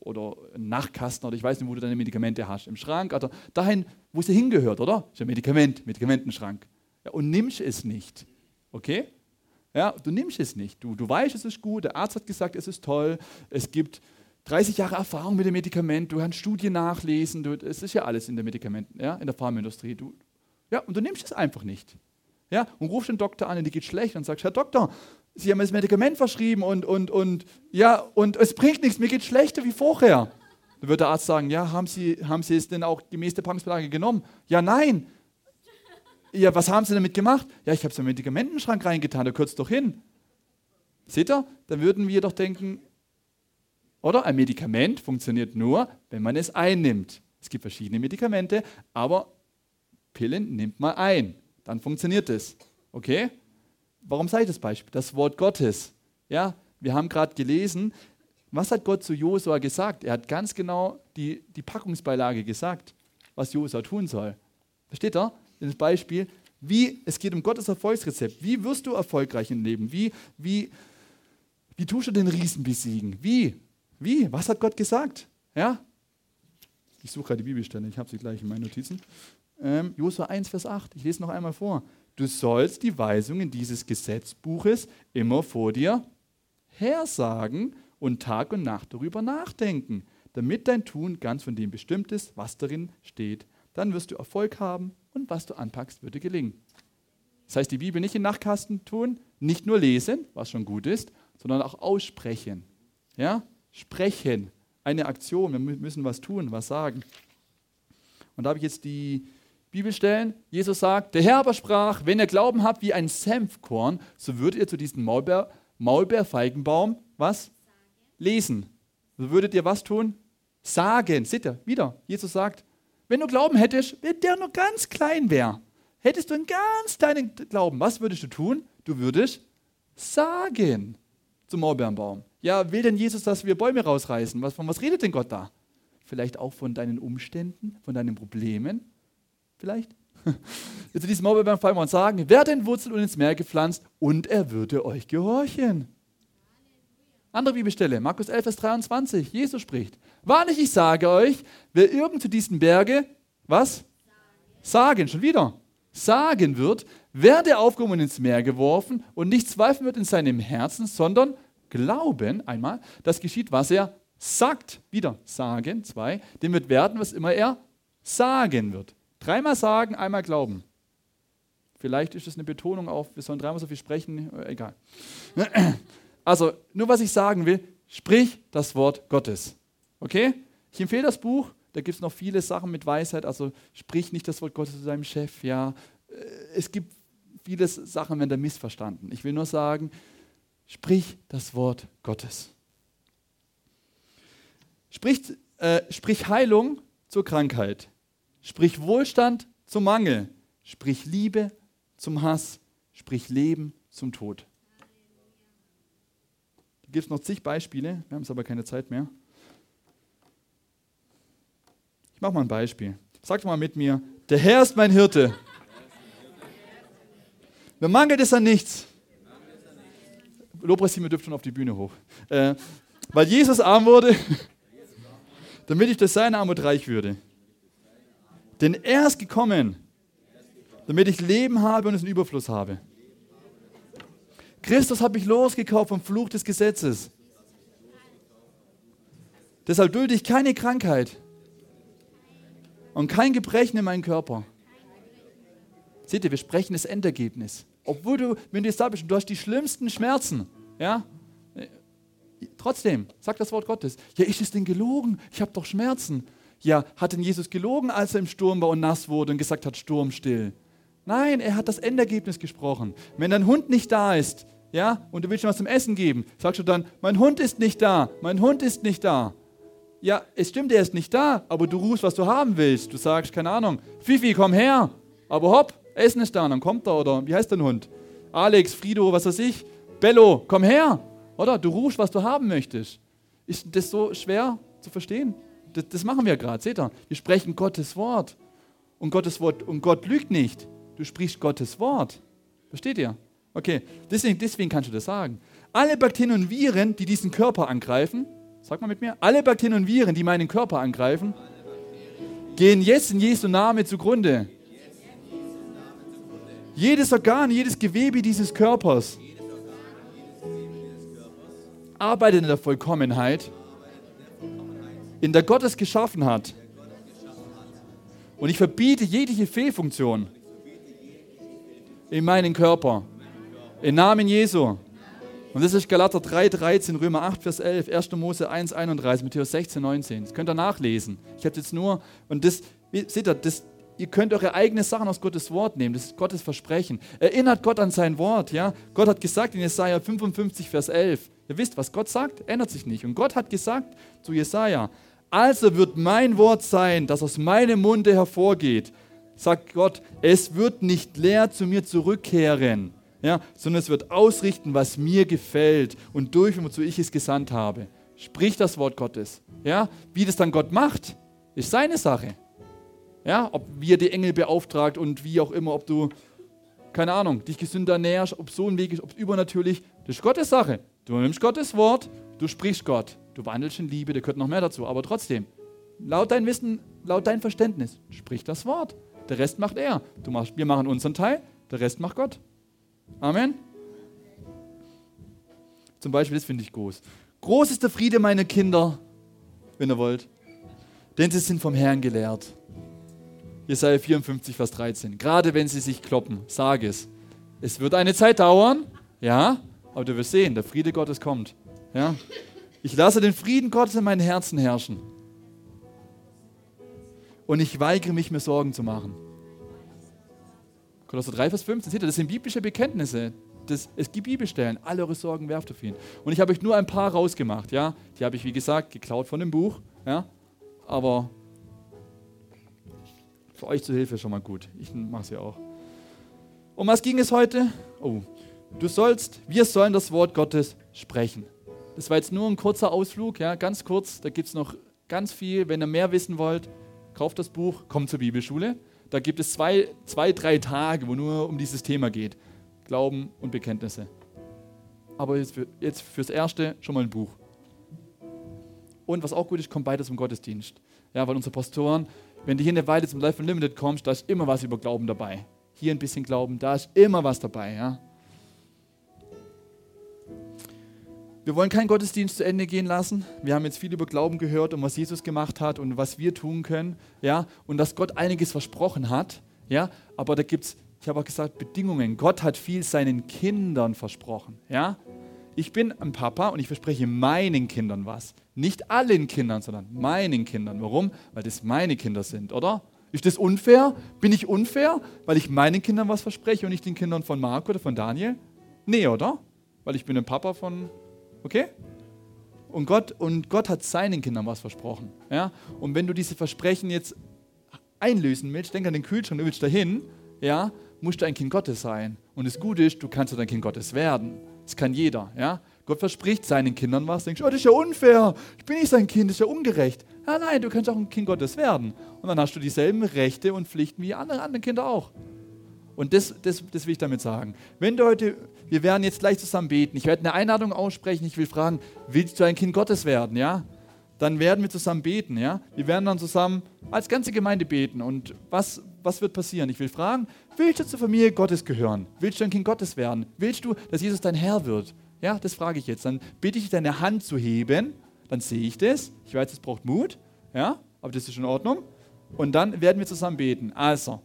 oder einen Nachtkasten oder ich weiß nicht, wo du deine Medikamente hast, im Schrank oder dahin, wo sie hingehört, oder? Ist ein Medikament, Medikamentenschrank. Ja, und nimmst es nicht. Okay? Ja, du nimmst es nicht. Du, du weißt, es ist gut, der Arzt hat gesagt, es ist toll, es gibt 30 Jahre Erfahrung mit dem Medikament, du kannst Studien nachlesen, du, es ist ja alles in der Medikamenten, ja, in der Pharmaindustrie. Du, ja, und du nimmst es einfach nicht. Ja, und rufst den Doktor an, und die geht schlecht und sagst, Herr Doktor, Sie haben das Medikament verschrieben und, und, und, ja, und es bringt nichts, mir geht schlechter wie vorher. Dann wird der Arzt sagen, ja, haben Sie, haben Sie es denn auch gemäß der Packungsbeilage genommen? Ja, nein. Ja, was haben Sie damit gemacht? Ja, ich habe es im Medikamentenschrank reingetan, da kürzt doch hin. Seht ihr? Dann würden wir doch denken, oder? Ein Medikament funktioniert nur, wenn man es einnimmt. Es gibt verschiedene Medikamente, aber Pillen nimmt man ein. Dann funktioniert es. Okay? Warum sage ich das Beispiel? Das Wort Gottes. Ja, wir haben gerade gelesen, was hat Gott zu Josua gesagt? Er hat ganz genau die, die Packungsbeilage gesagt, was Josua tun soll. Versteht ihr? Das Beispiel, wie, es geht um Gottes Erfolgsrezept. Wie wirst du erfolgreich im Leben? Wie, wie, wie tust du den Riesen besiegen? Wie? Wie? Was hat Gott gesagt? Ja? Ich suche gerade die Bibelstelle, ich habe sie gleich in meinen Notizen. Ähm, Josua 1, Vers 8. Ich lese noch einmal vor. Du sollst die Weisungen dieses Gesetzbuches immer vor dir hersagen und Tag und Nacht darüber nachdenken, damit dein Tun ganz von dem bestimmt ist, was darin steht. Dann wirst du Erfolg haben und was du anpackst, würde gelingen. Das heißt, die Bibel nicht in Nachtkasten tun, nicht nur lesen, was schon gut ist, sondern auch aussprechen. Ja? Sprechen, eine Aktion, wir müssen was tun, was sagen. Und da habe ich jetzt die Bibelstellen. Jesus sagt, der Herr aber sprach, wenn ihr Glauben habt wie ein Senfkorn, so würdet ihr zu diesem Maulbeer, Maulbeerfeigenbaum was? Lesen. So würdet ihr was tun? Sagen. Seht ihr, wieder. Jesus sagt, wenn du Glauben hättest, wenn der nur ganz klein wäre, hättest du einen ganz kleinen Glauben, was würdest du tun? Du würdest sagen zum Maulbeerenbaum. Ja, will denn Jesus, dass wir Bäume rausreißen? Was, von was redet denn Gott da? Vielleicht auch von deinen Umständen, von deinen Problemen, vielleicht? Jetzt diesem Mauer beim Fall und sagen, wer den Wurzel und ins Meer gepflanzt und er würde euch gehorchen. Andere Bibelstelle, Markus 11, Vers 23, Jesus spricht, wahrlich ich sage euch, wer irgend zu diesen Berge, was? Sagen, schon wieder, sagen wird, werde aufgehoben und ins Meer geworfen und nicht zweifeln wird in seinem Herzen, sondern glauben, einmal, das geschieht, was er sagt, wieder sagen, zwei, dem wird werden, was immer er sagen wird. Dreimal sagen, einmal glauben. Vielleicht ist das eine Betonung auf, wir sollen dreimal so viel sprechen, äh, egal. Also, nur was ich sagen will, sprich das Wort Gottes. Okay? Ich empfehle das Buch, da gibt es noch viele Sachen mit Weisheit, also sprich nicht das Wort Gottes zu deinem Chef, ja. Äh, es gibt viele Sachen, werden da missverstanden. Ich will nur sagen, sprich das Wort Gottes. Sprich, äh, sprich Heilung zur Krankheit. Sprich Wohlstand zum Mangel. Sprich Liebe zum Hass. Sprich Leben zum Tod. Da gibt es noch zig Beispiele, wir haben es aber keine Zeit mehr. Ich mache mal ein Beispiel. Sagt mal mit mir, der Herr ist mein Hirte. Mir mangelt es an nichts. Lobpreis, ihr dürft schon auf die Bühne hoch. Äh, weil Jesus arm wurde, damit ich durch seine Armut reich würde. Denn er ist gekommen, damit ich Leben habe und es in Überfluss habe. Christus hat mich losgekauft vom Fluch des Gesetzes. Deshalb dulde ich keine Krankheit und kein Gebrechen in meinem Körper. Seht ihr, wir sprechen das Endergebnis. Obwohl du, wenn du jetzt da bist du hast die schlimmsten Schmerzen, ja, trotzdem, sag das Wort Gottes. Ja, ist es denn gelogen? Ich habe doch Schmerzen. Ja, hat denn Jesus gelogen, als er im Sturm war und nass wurde und gesagt hat, Sturm still? Nein, er hat das Endergebnis gesprochen. Wenn dein Hund nicht da ist, ja, und du willst ihm was zum Essen geben, sagst du dann, mein Hund ist nicht da, mein Hund ist nicht da. Ja, es stimmt, er ist nicht da, aber du rufst, was du haben willst. Du sagst, keine Ahnung, Fifi, komm her. Aber hopp, Essen ist da, und dann kommt er, oder wie heißt dein Hund? Alex, Frido, was weiß ich. Bello, komm her. Oder du rufst, was du haben möchtest. Ist das so schwer zu verstehen? Das, das machen wir gerade, seht ihr? Wir sprechen Gottes Wort. Und Gottes Wort, und Gott lügt nicht. Du sprichst Gottes Wort. Versteht ihr? Okay, deswegen, deswegen kannst du das sagen. Alle Bakterien und Viren, die diesen Körper angreifen, sag mal mit mir, alle Bakterien und Viren, die meinen Körper angreifen, gehen jetzt in Jesu Name zugrunde. Jedes Organ, jedes Gewebe dieses Körpers arbeitet in der Vollkommenheit, in der Gott es geschaffen hat. Und ich verbiete jegliche Fehlfunktion in meinen Körper. Im Namen Jesu. Und das ist Galater 3, 13, Römer 8, Vers 11, 1. Mose 1, 31, Matthäus 16, 19. Das könnt ihr nachlesen. Ich habe jetzt nur, und das, seht ihr, das, ihr könnt eure eigenen Sachen aus Gottes Wort nehmen. Das ist Gottes Versprechen. Erinnert Gott an sein Wort. Ja? Gott hat gesagt in Jesaja 55, Vers 11. Ihr wisst, was Gott sagt, ändert sich nicht. Und Gott hat gesagt zu Jesaja: Also wird mein Wort sein, das aus meinem Munde hervorgeht. Sagt Gott, es wird nicht leer zu mir zurückkehren ja, sondern es wird ausrichten, was mir gefällt und durchführen, wozu ich es gesandt habe. Sprich das Wort Gottes. Ja, wie das dann Gott macht, ist seine Sache. Ja, ob wir die Engel beauftragt und wie auch immer, ob du, keine Ahnung, dich gesünder näherst, ob so ein Weg ist, ob übernatürlich, das ist Gottes Sache. Du nimmst Gottes Wort, du sprichst Gott, du wandelst in Liebe, da gehört noch mehr dazu, aber trotzdem, laut dein Wissen, laut dein Verständnis, sprich das Wort. Der Rest macht er. Du machst, wir machen unseren Teil, der Rest macht Gott. Amen. Zum Beispiel, das finde ich groß. Groß ist der Friede meiner Kinder, wenn ihr wollt, denn sie sind vom Herrn gelehrt. Jesaja 54, Vers 13. Gerade wenn sie sich kloppen, sage es. Es wird eine Zeit dauern, ja, aber du wirst sehen, der Friede Gottes kommt. Ja. Ich lasse den Frieden Gottes in meinem Herzen herrschen. Und ich weigere mich, mir Sorgen zu machen. Kolosser 3, Vers 15, seht ihr, das sind biblische Bekenntnisse. Das, es gibt Bibelstellen, alle eure Sorgen werft auf ihn. Und ich habe euch nur ein paar rausgemacht, ja. Die habe ich, wie gesagt, geklaut von dem Buch, ja. Aber für euch zur Hilfe schon mal gut. Ich mache es ja auch. Um was ging es heute? Oh, du sollst, wir sollen das Wort Gottes sprechen. Das war jetzt nur ein kurzer Ausflug, ja, ganz kurz. Da gibt es noch ganz viel. Wenn ihr mehr wissen wollt, kauft das Buch, kommt zur Bibelschule. Da gibt es zwei, zwei, drei Tage, wo nur um dieses Thema geht. Glauben und Bekenntnisse. Aber jetzt, für, jetzt fürs Erste schon mal ein Buch. Und was auch gut ist, kommt beides zum Gottesdienst. Ja, weil unsere Pastoren, wenn du hier eine Weile zum Life Unlimited kommst, da ist immer was über Glauben dabei. Hier ein bisschen Glauben, da ist immer was dabei. Ja. Wir wollen keinen Gottesdienst zu Ende gehen lassen. Wir haben jetzt viel über Glauben gehört und was Jesus gemacht hat und was wir tun können. Ja? Und dass Gott einiges versprochen hat. Ja? Aber da gibt es, ich habe auch gesagt, Bedingungen. Gott hat viel seinen Kindern versprochen. Ja? Ich bin ein Papa und ich verspreche meinen Kindern was. Nicht allen Kindern, sondern meinen Kindern. Warum? Weil das meine Kinder sind, oder? Ist das unfair? Bin ich unfair, weil ich meinen Kindern was verspreche und nicht den Kindern von Marco oder von Daniel? Nee, oder? Weil ich bin ein Papa von Okay? Und Gott, und Gott hat seinen Kindern was versprochen. Ja? Und wenn du diese Versprechen jetzt einlösen willst, denk an den Kühlschrank, du willst dahin, ja, musst du ein Kind Gottes sein. Und das Gute ist, du kannst ein Kind Gottes werden. Das kann jeder. Ja? Gott verspricht seinen Kindern was. Denkst, oh, das ist ja unfair. Ich bin nicht sein Kind, das ist ja ungerecht. Ja, nein, du kannst auch ein Kind Gottes werden. Und dann hast du dieselben Rechte und Pflichten wie andere, andere Kinder auch. Und das, das, das will ich damit sagen. Wenn du heute, wir werden jetzt gleich zusammen beten. Ich werde eine Einladung aussprechen. Ich will fragen, willst du ein Kind Gottes werden? Ja? Dann werden wir zusammen beten. Ja? Wir werden dann zusammen als ganze Gemeinde beten. Und was, was wird passieren? Ich will fragen, willst du zur Familie Gottes gehören? Willst du ein Kind Gottes werden? Willst du, dass Jesus dein Herr wird? Ja, das frage ich jetzt. Dann bitte ich dich, deine Hand zu heben. Dann sehe ich das. Ich weiß, es braucht Mut. Ja, aber das ist in Ordnung. Und dann werden wir zusammen beten. Also,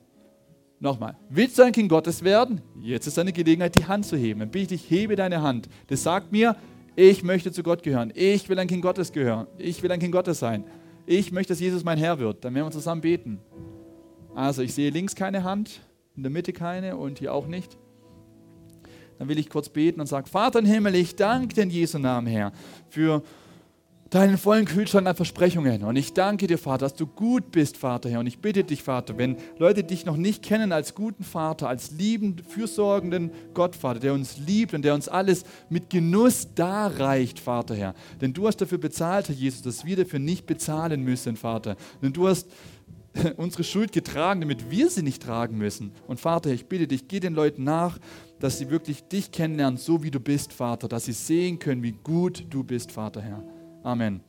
Nochmal, willst du ein Kind Gottes werden? Jetzt ist eine Gelegenheit, die Hand zu heben. Dann bitte ich, hebe deine Hand. Das sagt mir, ich möchte zu Gott gehören. Ich will ein Kind Gottes gehören. Ich will ein Kind Gottes sein. Ich möchte, dass Jesus mein Herr wird. Dann werden wir zusammen beten. Also, ich sehe links keine Hand, in der Mitte keine und hier auch nicht. Dann will ich kurz beten und sage, Vater im Himmel, ich danke dir in Jesu Namen, Herr, für deinen vollen Kühlschrank an Versprechungen. Und ich danke dir, Vater, dass du gut bist, Vater, Herr. Und ich bitte dich, Vater, wenn Leute dich noch nicht kennen als guten Vater, als liebend, fürsorgenden Gott, Vater, der uns liebt und der uns alles mit Genuss darreicht, Vater, Herr. Denn du hast dafür bezahlt, Herr Jesus, dass wir dafür nicht bezahlen müssen, Vater. Denn du hast unsere Schuld getragen, damit wir sie nicht tragen müssen. Und Vater, ich bitte dich, geh den Leuten nach, dass sie wirklich dich kennenlernen, so wie du bist, Vater, dass sie sehen können, wie gut du bist, Vater, Herr. Amen.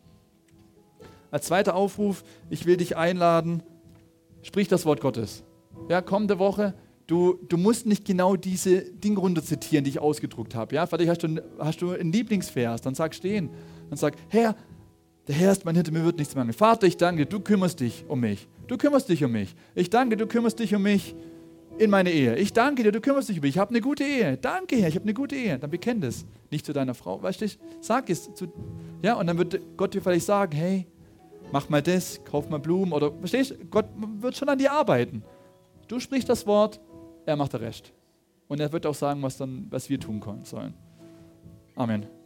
Als zweiter Aufruf, ich will dich einladen, sprich das Wort Gottes. Ja, kommende Woche, Du, du musst nicht genau diese Dinge runterzitieren, die ich ausgedruckt habe. Ja? Vielleicht hast du, hast du einen Lieblingsvers, dann sag stehen. Dann sag, Herr, der Herr ist mein Hirte, mir wird nichts mangeln. Vater, ich danke, du kümmerst dich um mich. Du kümmerst dich um mich. Ich danke, du kümmerst dich um mich in meine Ehe. Ich danke dir, du kümmerst dich um mich. Ich habe eine gute Ehe. Danke, Herr, ich habe eine gute Ehe. Dann bekenn das. Nicht zu deiner Frau. Weißt du, sag es. Zu, ja, und dann wird Gott dir vielleicht sagen, hey, mach mal das, kauf mal Blumen oder, verstehst du, Gott wird schon an dir arbeiten. Du sprichst das Wort, er macht den Rest. Und er wird auch sagen, was, dann, was wir tun sollen. Amen.